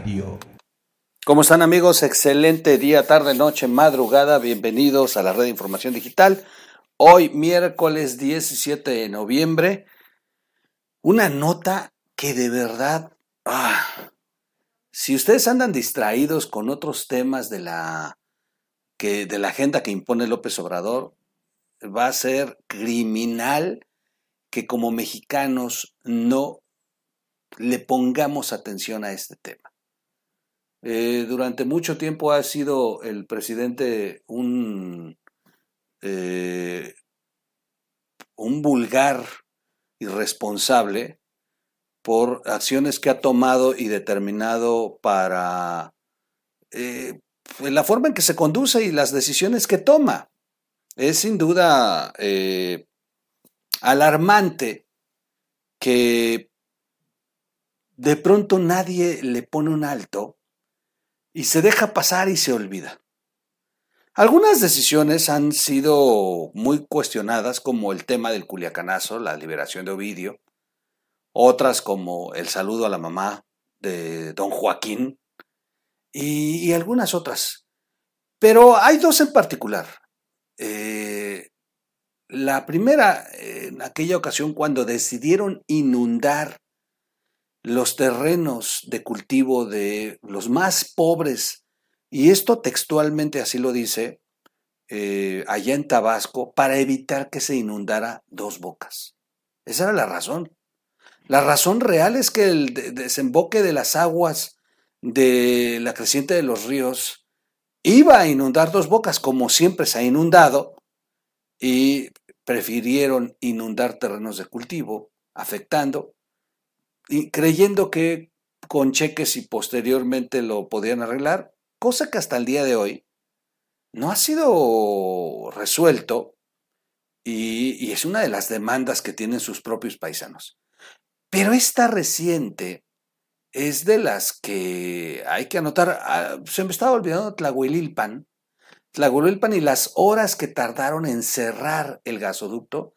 Radio. ¿Cómo están amigos? Excelente día, tarde, noche, madrugada. Bienvenidos a la red de información digital. Hoy, miércoles 17 de noviembre, una nota que de verdad, ah, si ustedes andan distraídos con otros temas de la, de la agenda que impone López Obrador, va a ser criminal que como mexicanos no le pongamos atención a este tema. Eh, durante mucho tiempo ha sido el presidente un, eh, un vulgar irresponsable por acciones que ha tomado y determinado para eh, la forma en que se conduce y las decisiones que toma. Es sin duda alarmante que de pronto nadie le pone un alto y se deja pasar y se olvida. Algunas decisiones han sido muy cuestionadas, como el tema del culiacanazo, la liberación de Ovidio, otras como el saludo a la mamá de don Joaquín y, algunas otras. Pero hay dos en particular. Eh, la primera, en aquella ocasión, cuando decidieron inundar los terrenos de cultivo de los más pobres, y esto textualmente así lo dice, eh, allá en Tabasco, para evitar que se inundara dos bocas. Esa era la razón. La razón real es que el desemboque de las aguas de la creciente de los ríos iba a inundar dos bocas, como siempre se ha inundado, y prefirieron inundar terrenos de cultivo, afectando, y creyendo que con cheques y posteriormente lo podían arreglar, cosa que hasta el día de hoy no ha sido resuelto y, es una de las demandas que tienen sus propios paisanos. Pero esta reciente es de las que hay que anotar. Ah, se me estaba olvidando Tlahuelilpan, Tlahuelilpan y las horas que tardaron en cerrar el gasoducto,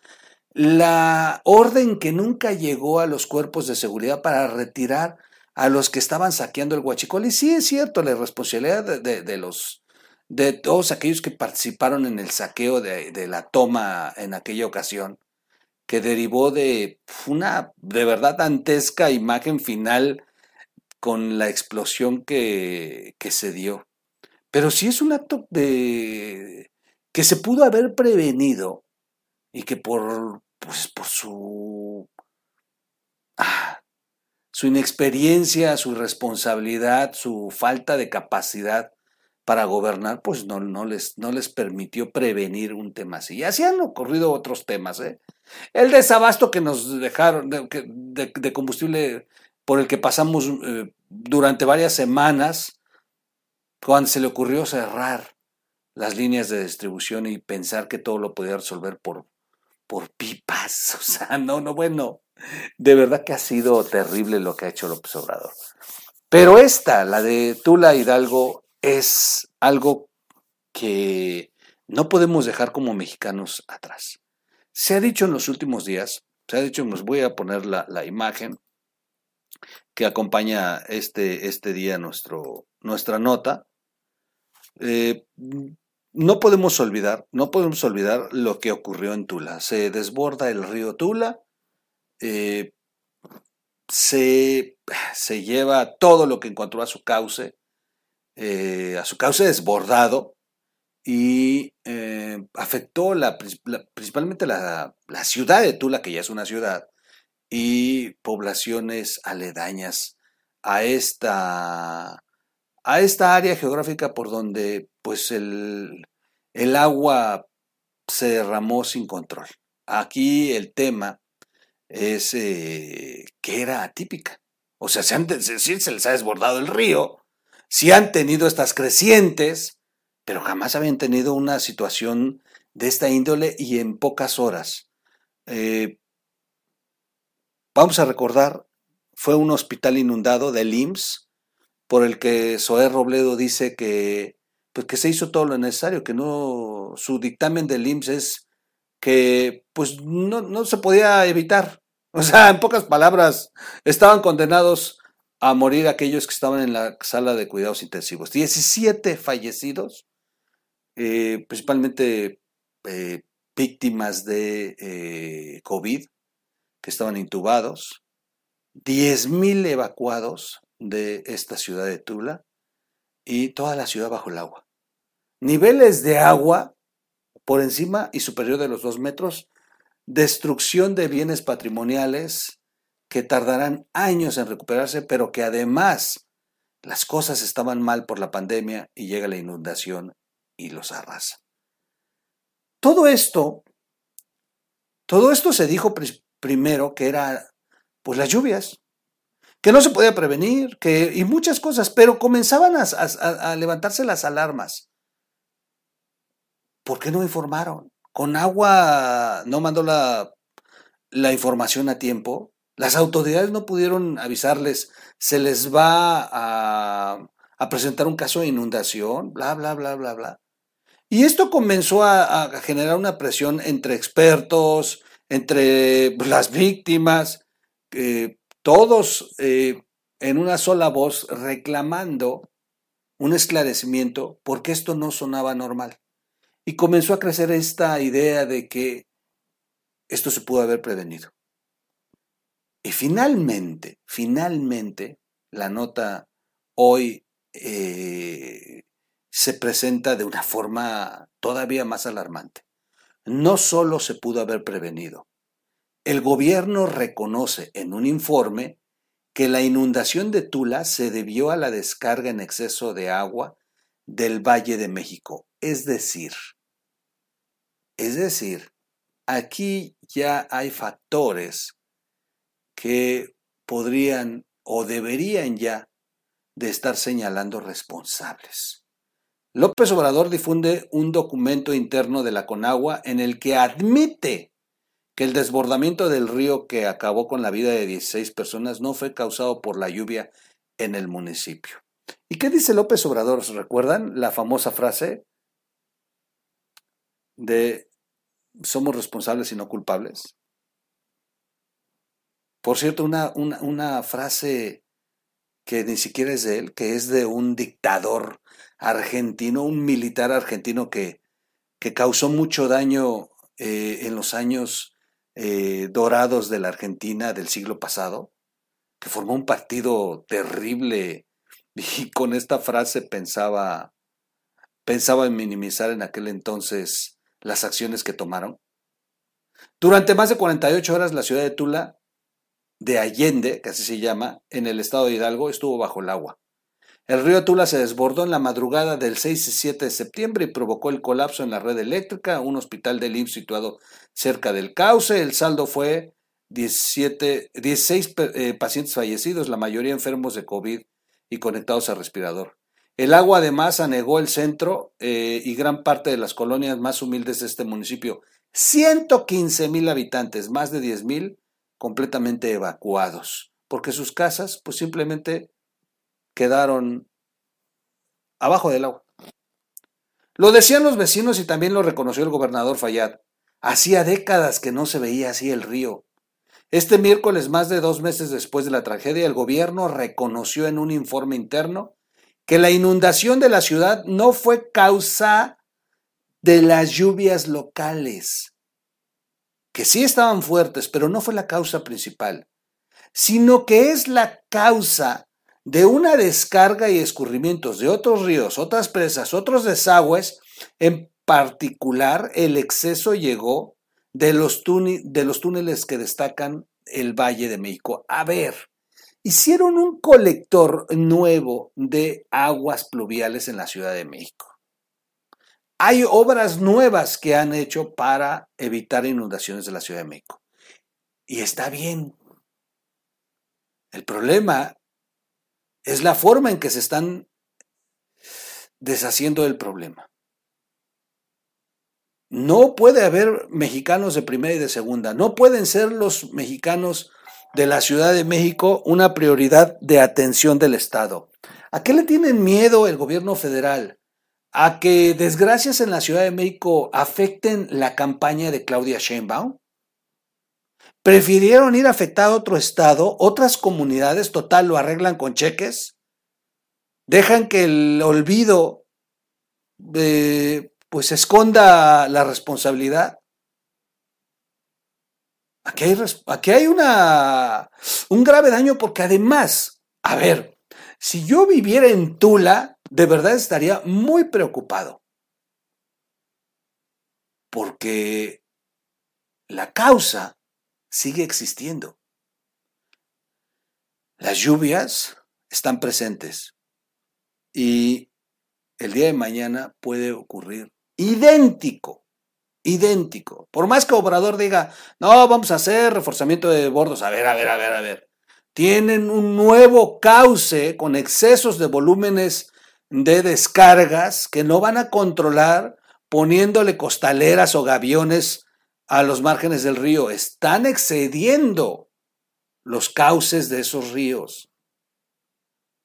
la orden que nunca llegó a los cuerpos de seguridad para retirar a los que estaban saqueando el huachicol. Y sí es cierto, la responsabilidad de, los de todos aquellos que participaron en el saqueo de, de, la toma en aquella ocasión, que derivó de una de verdad dantesca imagen final con la explosión que, que se dio. Pero si es un acto de que se pudo haber prevenido y que por, pues, por su, ah, su inexperiencia, su irresponsabilidad, su falta de capacidad para gobernar, pues no, no, les, no les permitió prevenir un tema así. Y así han ocurrido otros temas. ¿eh? El desabasto que nos dejaron de, combustible por el que pasamos eh, durante varias semanas, cuando se le ocurrió cerrar las líneas de distribución y pensar que todo lo podía resolver por, por pipas. O sea, no, no, bueno, de verdad que ha sido terrible lo que ha hecho López Obrador. Pero esta, la de Tula Hidalgo, es algo que no podemos dejar como mexicanos atrás. Se ha dicho en los últimos días, se ha dicho, nos voy a poner la, la imagen que acompaña este, este día nuestro, nuestra nota, eh, no podemos olvidar, no podemos olvidar lo que ocurrió en Tula. Se desborda el río Tula, eh, se, se, lleva todo lo que encontró a su cauce, eh, a su cauce desbordado y afectó la, principalmente la, la, ciudad de Tula, que ya es una ciudad, y poblaciones aledañas a esta a esta área geográfica por donde pues el, el agua se derramó sin control. Aquí el tema es eh, que era atípica. O sea, se, han, se les ha desbordado el río, sí han tenido estas crecientes, pero jamás habían tenido una situación de esta índole y en pocas horas. Eh, vamos a recordar, fue un hospital inundado del IMSS, por el que Zoé Robledo dice que, pues que se hizo todo lo necesario, que no, su dictamen del IMSS es que pues no, no se podía evitar. O sea, en pocas palabras, estaban condenados a morir aquellos que estaban en la sala de cuidados intensivos. 17 fallecidos, eh, principalmente eh, víctimas de eh, COVID, que estaban intubados, 10.000 evacuados de esta ciudad de Tula y toda la ciudad bajo el agua. Niveles de agua por encima y superior de los dos metros, destrucción de bienes patrimoniales que tardarán años en recuperarse, pero que además las cosas estaban mal por la pandemia y llega la inundación y los arrasa. Todo esto, todo esto se dijo primero que era pues las lluvias, que no se podía prevenir, que, y muchas cosas, pero comenzaban a, levantarse las alarmas. ¿Por qué no informaron? Con agua no mandó la, la información a tiempo. Las autoridades no pudieron avisarles, se les va a, presentar un caso de inundación, bla, bla, bla, bla, bla. Y esto comenzó a, a generar una presión entre expertos, entre las víctimas, eh, todos eh, en una sola voz reclamando un esclarecimiento porque esto no sonaba normal. Y comenzó a crecer esta idea de que esto se pudo haber prevenido. Y finalmente, finalmente, la nota hoy eh, se presenta de una forma todavía más alarmante. No solo se pudo haber prevenido, el gobierno reconoce en un informe que la inundación de Tula se debió a la descarga en exceso de agua del Valle de México. Es decir, es decir, aquí ya hay factores que podrían o deberían ya de estar señalando responsables. López Obrador difunde un documento interno de la Conagua en el que admite que el desbordamiento del río que acabó con la vida de 16 personas no fue causado por la lluvia en el municipio. ¿Y qué dice López Obrador? ¿Recuerdan la famosa frase de somos responsables y no culpables? Por cierto, una, una, frase que ni siquiera es de él, que es de un dictador argentino, un militar argentino que, que causó mucho daño eh, en los años eh, dorados de la Argentina del siglo pasado, que formó un partido terrible y con esta frase pensaba, pensaba en minimizar en aquel entonces las acciones que tomaron. Durante más de 48 horas la ciudad de Tula, de Allende, que así se llama, en el estado de Hidalgo, estuvo bajo el agua. El río Tula se desbordó en la madrugada del 6 y 7 de septiembre y provocó el colapso en la red eléctrica, un hospital del IMSS situado cerca del cauce. El saldo fue 17, 16 eh, pacientes fallecidos, la mayoría enfermos de COVID y conectados al respirador. El agua además anegó el centro eh, y gran parte de las colonias más humildes de este municipio. 115 mil habitantes, más de 10 mil completamente evacuados, porque sus casas pues simplemente quedaron abajo del agua. Lo decían los vecinos y también lo reconoció el gobernador Fayad. Hacía décadas que no se veía así el río. Este miércoles, más de dos meses después de la tragedia, el gobierno reconoció en un informe interno que la inundación de la ciudad no fue causa de las lluvias locales, que sí estaban fuertes, pero no fue la causa principal, sino que es la causa de una descarga y escurrimientos de otros ríos, otras presas, otros desagües, en particular el exceso llegó de los, de los túneles que destacan el Valle de México. A ver, hicieron un colector nuevo de aguas pluviales en la Ciudad de México. Hay obras nuevas que han hecho para evitar inundaciones de la Ciudad de México. Y está bien. El problema es la forma en que se están deshaciendo del problema. No puede haber mexicanos de primera y de segunda. No pueden ser los mexicanos de la Ciudad de México una prioridad de atención del Estado. ¿A qué le tienen miedo el gobierno federal? ¿A que desgracias en la Ciudad de México afecten la campaña de Claudia Sheinbaum? Prefirieron ir a afectar a otro estado, otras comunidades, total, lo arreglan con cheques. Dejan que el olvido eh, pues esconda la responsabilidad. Aquí hay, aquí hay una, un grave daño porque además, a ver, si yo viviera en Tula, de verdad estaría muy preocupado. Porque la causa sigue existiendo. Las lluvias están presentes y el día de mañana puede ocurrir idéntico, idéntico. Por más que Obrador diga, no, vamos a hacer reforzamiento de bordos, a ver, a ver, a ver, a ver. Tienen un nuevo cauce con excesos de volúmenes de descargas que no van a controlar poniéndole costaleras o gaviones a los márgenes del río. Están excediendo los cauces de esos ríos.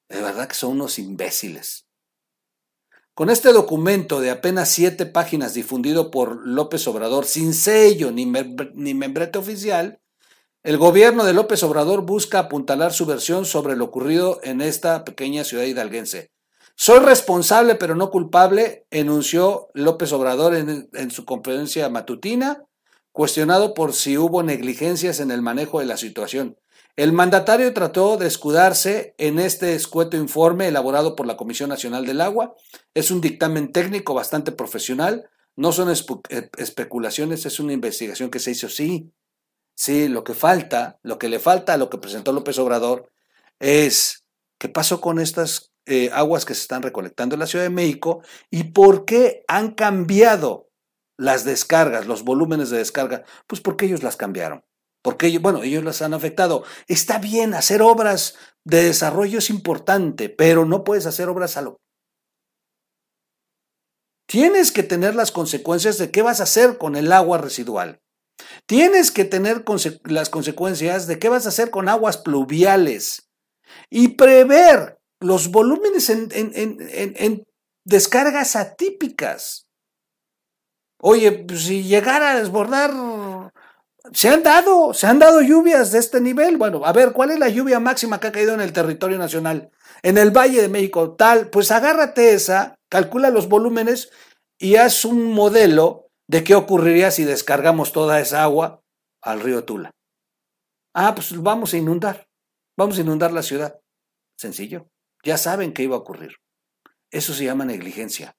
De verdad que son unos imbéciles. Con este documento de apenas siete páginas difundido por López Obrador sin sello ni, ni membrete oficial, el gobierno de López Obrador busca apuntalar su versión sobre lo ocurrido en esta pequeña ciudad hidalguense. Soy responsable pero no culpable, enunció López Obrador en, su conferencia matutina, cuestionado por si hubo negligencias en el manejo de la situación. El mandatario trató de escudarse en este escueto informe elaborado por la Comisión Nacional del Agua. Es un dictamen técnico bastante profesional, no son eh, especulaciones, es una investigación que se hizo, sí. Sí, lo que falta, lo que le falta a lo que presentó López Obrador es qué pasó con estas eh, aguas que se están recolectando en la Ciudad de México y por qué han cambiado las descargas, los volúmenes de descarga. Pues porque ellos las cambiaron. Porque bueno, ellos las han afectado. Está bien, hacer obras de desarrollo es importante, pero no puedes hacer obras a lo. Tienes que tener las consecuencias de qué vas a hacer con el agua residual. Tienes que tener las consecuencias de qué vas a hacer con aguas pluviales y prever los volúmenes en, descargas atípicas. Oye, pues, si llegara a desbordar, se han dado, se han dado lluvias de este nivel. Bueno, a ver, ¿cuál es la lluvia máxima que ha caído en el territorio nacional? En el Valle de México, tal, pues agárrate esa, calcula los volúmenes y haz un modelo de qué ocurriría si descargamos toda esa agua al río Tula. Ah, pues vamos a inundar, vamos a inundar la ciudad. Sencillo. Ya saben qué iba a ocurrir. Eso se llama negligencia.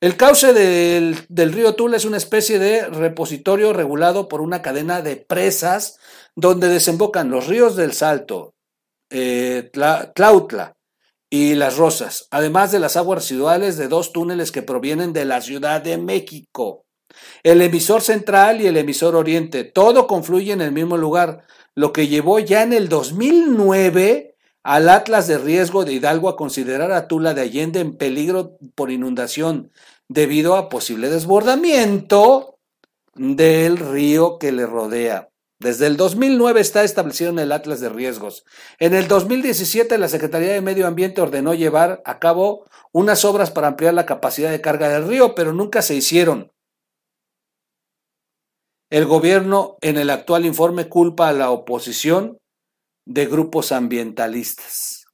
El cauce del, río Tula es una especie de repositorio regulado por una cadena de presas donde desembocan los ríos del Salto, eh, Tlautla y Las Rosas, además de las aguas residuales de dos túneles que provienen de la Ciudad de México. El emisor central y el emisor oriente, todo confluye en el mismo lugar, lo que llevó ya en el 2009 al Atlas de Riesgo de Hidalgo a considerar a Tula de Allende en peligro por inundación debido a posible desbordamiento del río que le rodea. Desde el 2009 está establecido en el Atlas de Riesgos. En el 2017 la Secretaría de Medio Ambiente ordenó llevar a cabo unas obras para ampliar la capacidad de carga del río, pero nunca se hicieron. El gobierno en el actual informe culpa a la oposición de grupos ambientalistas.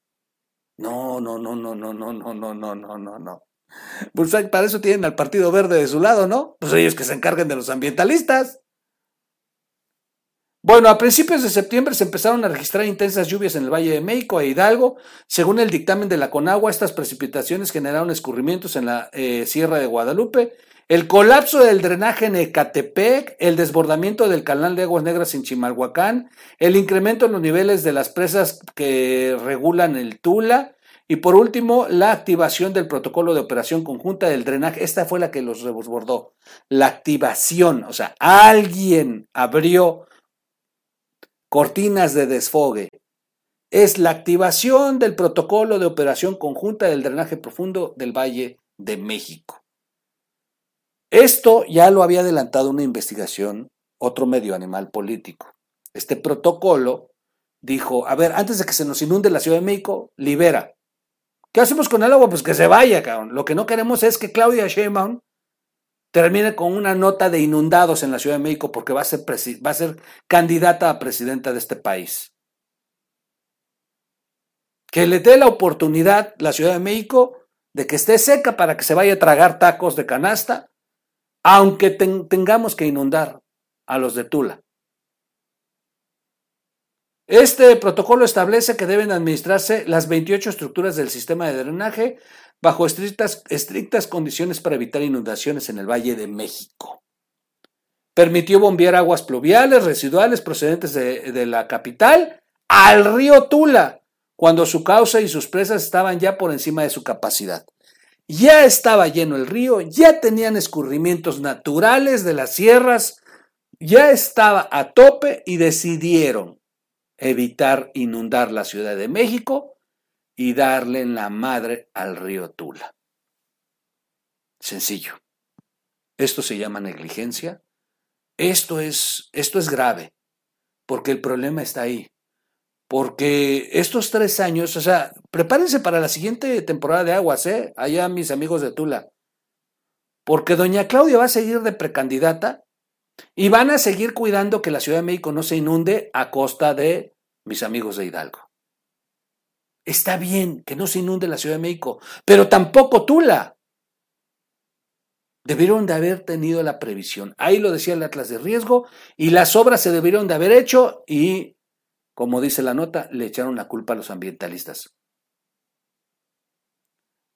No, no, no, no, no, no, no, no, no, no, no, no. Pues para eso tienen al Partido Verde de su lado, ¿no? Pues ellos que se encarguen de los ambientalistas. Bueno, a principios de septiembre se empezaron a registrar intensas lluvias en el Valle de México e Hidalgo. Según el dictamen de la Conagua, estas precipitaciones generaron escurrimientos en la eh, Sierra de Guadalupe el colapso del drenaje en Ecatepec, el desbordamiento del canal de aguas negras en Chimalhuacán, el incremento en los niveles de las presas que regulan el Tula y por último la activación del protocolo de operación conjunta del drenaje. Esta fue la que los desbordó. La activación, o sea, alguien abrió cortinas de desfogue. Es la activación del protocolo de operación conjunta del drenaje profundo del Valle de México. Esto ya lo había adelantado una investigación, otro medio animal político. Este protocolo dijo, a ver, antes de que se nos inunde la Ciudad de México, libera. ¿Qué hacemos con el agua? Pues que se vaya, cabrón. Lo que no queremos es que Claudia Sheinbaum termine con una nota de inundados en la Ciudad de México porque va a ser, va a ser candidata a presidenta de este país. Que le dé la oportunidad la Ciudad de México de que esté seca para que se vaya a tragar tacos de canasta, aunque tengamos que inundar a los de Tula. Este protocolo establece que deben administrarse las 28 estructuras del sistema de drenaje bajo estrictas, estrictas condiciones para evitar inundaciones en el Valle de México. Permitió bombear aguas pluviales residuales procedentes de, de la capital al río Tula, cuando su causa y sus presas estaban ya por encima de su capacidad. Ya estaba lleno el río, ya tenían escurrimientos naturales de las sierras, ya estaba a tope y decidieron evitar inundar la Ciudad de México y darle la madre al río Tula. Sencillo. Esto se llama negligencia. Esto es, esto es grave, porque el problema está ahí. Porque estos tres años, o sea, prepárense para la siguiente temporada de aguas, ¿eh? Allá mis amigos de Tula. Porque doña Claudia va a seguir de precandidata y van a seguir cuidando que la Ciudad de México no se inunde a costa de mis amigos de Hidalgo. Está bien que no se inunde la Ciudad de México, pero tampoco Tula. Debieron de haber tenido la previsión. Ahí lo decía el Atlas de Riesgo y las obras se debieron de haber hecho y, como dice la nota, le echaron la culpa a los ambientalistas.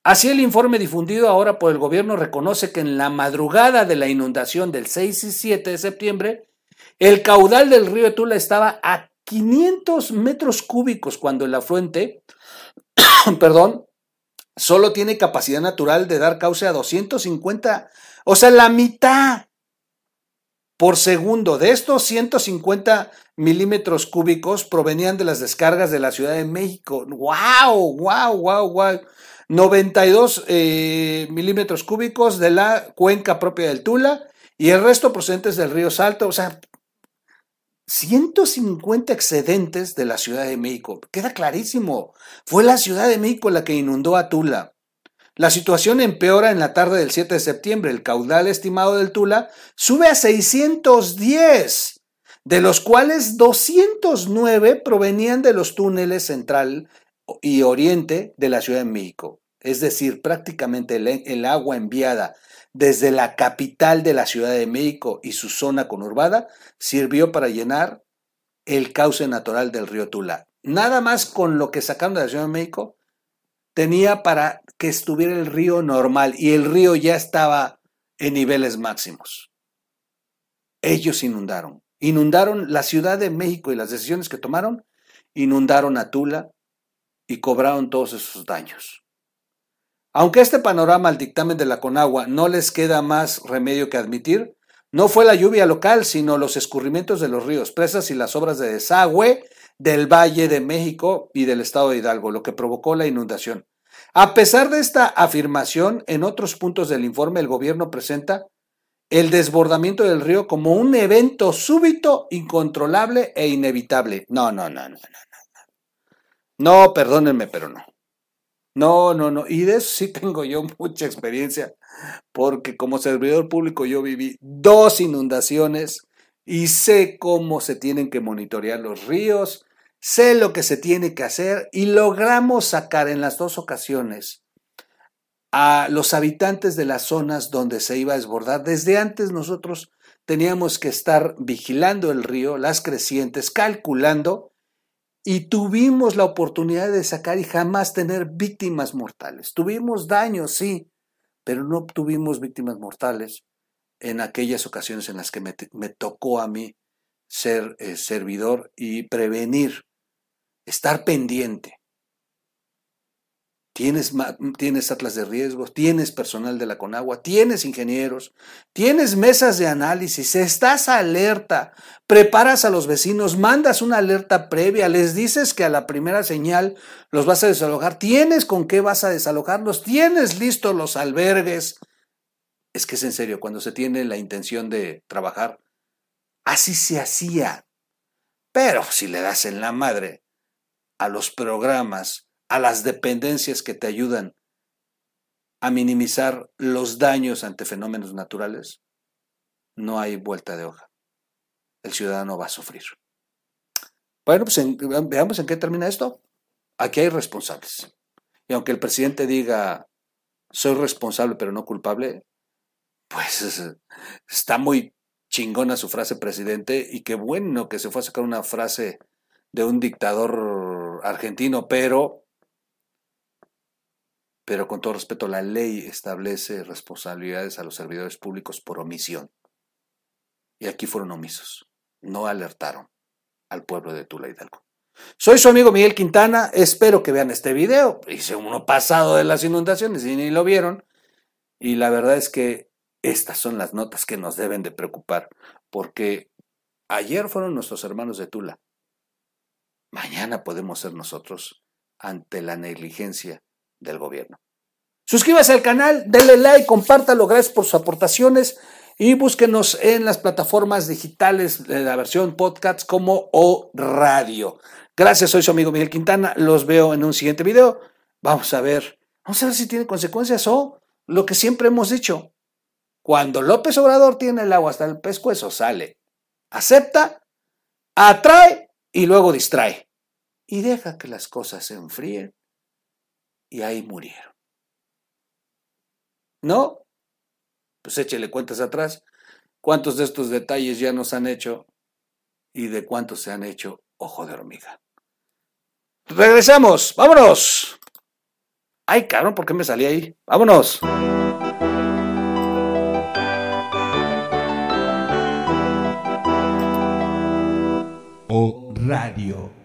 Así el informe difundido ahora por el gobierno reconoce que en la madrugada de la inundación del 6 y 7 de septiembre, el caudal del río Tula estaba a 500 metros cúbicos cuando el afluente, perdón, solo tiene capacidad natural de dar cauce a 250, o sea, la mitad por segundo. De estos 150 milímetros cúbicos provenían de las descargas de la Ciudad de México. ¡Wow! ¡Wow! ¡Wow! ¡Wow! 92 milímetros cúbicos de la cuenca propia del Tula y el resto procedentes del río Salto. O sea, 150 excedentes de la Ciudad de México. Queda clarísimo. Fue la Ciudad de México la que inundó a Tula. La situación empeora en la tarde del 7 de septiembre. El caudal estimado del Tula sube a 610, de los cuales 209 provenían de los túneles central y oriente de la Ciudad de México. Es decir, prácticamente el, agua enviada desde la capital de la Ciudad de México y su zona conurbada, sirvió para llenar el cauce natural del río Tula. Nada más con lo que sacaron de la Ciudad de México, tenía para que estuviera el río normal y el río ya estaba en niveles máximos. Ellos inundaron, inundaron la Ciudad de México y las decisiones que tomaron, inundaron a Tula y cobraron todos esos daños. Aunque este panorama al dictamen de la Conagua no les queda más remedio que admitir, no fue la lluvia local, sino los escurrimientos de los ríos, presas y las obras de desagüe del Valle de México y del estado de Hidalgo, lo que provocó la inundación. A pesar de esta afirmación, en otros puntos del informe el gobierno presenta el desbordamiento del río como un evento súbito, incontrolable e inevitable. No, no, no, no, no, no. No, perdónenme, pero no. No, no, no. Y de eso sí tengo yo mucha experiencia, porque como servidor público yo viví dos inundaciones y sé cómo se tienen que monitorear los ríos, sé lo que se tiene que hacer y logramos sacar en las dos ocasiones a los habitantes de las zonas donde se iba a desbordar. Desde antes nosotros teníamos que estar vigilando el río, las crecientes, calculando y tuvimos la oportunidad de sacar y jamás tener víctimas mortales. Tuvimos daños, sí, pero no tuvimos víctimas mortales en aquellas ocasiones en las que me, tocó a mí ser eh, servidor y prevenir, estar pendiente. Tienes, tienes atlas de riesgos, tienes personal de la Conagua, tienes ingenieros, tienes mesas de análisis, estás alerta, preparas a los vecinos, mandas una alerta previa, les dices que a la primera señal los vas a desalojar, tienes con qué vas a desalojarlos, tienes listos los albergues. Es que es en serio, cuando se tiene la intención de trabajar, así se hacía. Pero si le das en la madre a los programas, a las dependencias que te ayudan a minimizar los daños ante fenómenos naturales, no hay vuelta de hoja. El ciudadano va a sufrir. Bueno, pues veamos en qué termina esto. Aquí hay responsables. Y aunque el presidente diga, soy responsable pero no culpable, pues está muy chingona su frase presidente y qué bueno que se fue a sacar una frase de un dictador argentino, pero pero con todo respeto, la ley establece responsabilidades a los servidores públicos por omisión. Y aquí fueron omisos, no alertaron al pueblo de Tula Hidalgo. Soy su amigo Miguel Quintana, espero que vean este video. Hice uno pasado de las inundaciones y ni lo vieron. Y la verdad es que estas son las notas que nos deben de preocupar, porque ayer fueron nuestros hermanos de Tula. Mañana podemos ser nosotros ante la negligencia del gobierno. Suscríbase al canal, denle like, compártalo, gracias por sus aportaciones y búsquenos en las plataformas digitales de la versión podcast como O Radio. Gracias, soy su amigo Miguel Quintana. Los veo en un siguiente video. Vamos a ver, vamos a ver si tiene consecuencias o lo que siempre hemos dicho. Cuando López Obrador tiene el agua hasta el pescuezo, sale, acepta, atrae y luego distrae. Y deja que las cosas se enfríen. Y ahí murieron. ¿No? Pues échele cuentas atrás. ¿Cuántos de estos detalles ya nos han hecho? ¿Y de cuántos se han hecho ojo de hormiga? Regresamos, vámonos. Ay, cabrón, ¿por qué me salí ahí? Vámonos. O Radio.